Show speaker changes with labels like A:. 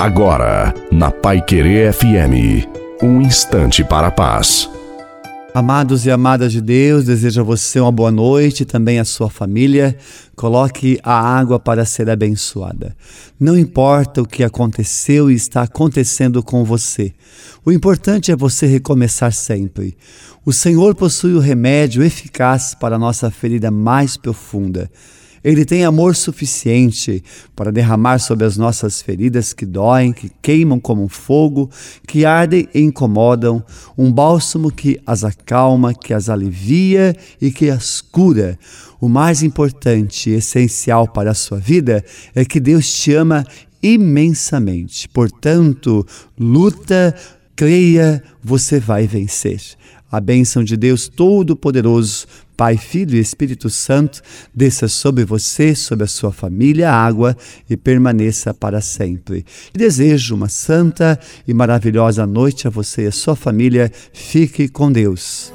A: Agora, na Pai Querer FM, um instante para a paz.
B: Amados e amadas de Deus, desejo a você uma boa noite também a sua família. Coloque a água para ser abençoada. Não importa o que aconteceu e está acontecendo com você, o importante é você recomeçar sempre. O Senhor possui o remédio eficaz para a nossa ferida mais profunda. Ele tem amor suficiente para derramar sobre as nossas feridas que doem, que queimam como um fogo, que ardem e incomodam, um bálsamo que as acalma, que as alivia e que as cura. O mais importante e essencial para a sua vida é que Deus te ama imensamente. Portanto, luta, creia, você vai vencer. A bênção de Deus Todo-Poderoso, Pai, Filho e Espírito Santo, desça sobre você, sobre a sua família, água e permaneça para sempre. Desejo uma santa e maravilhosa noite a você e a sua família. Fique com Deus.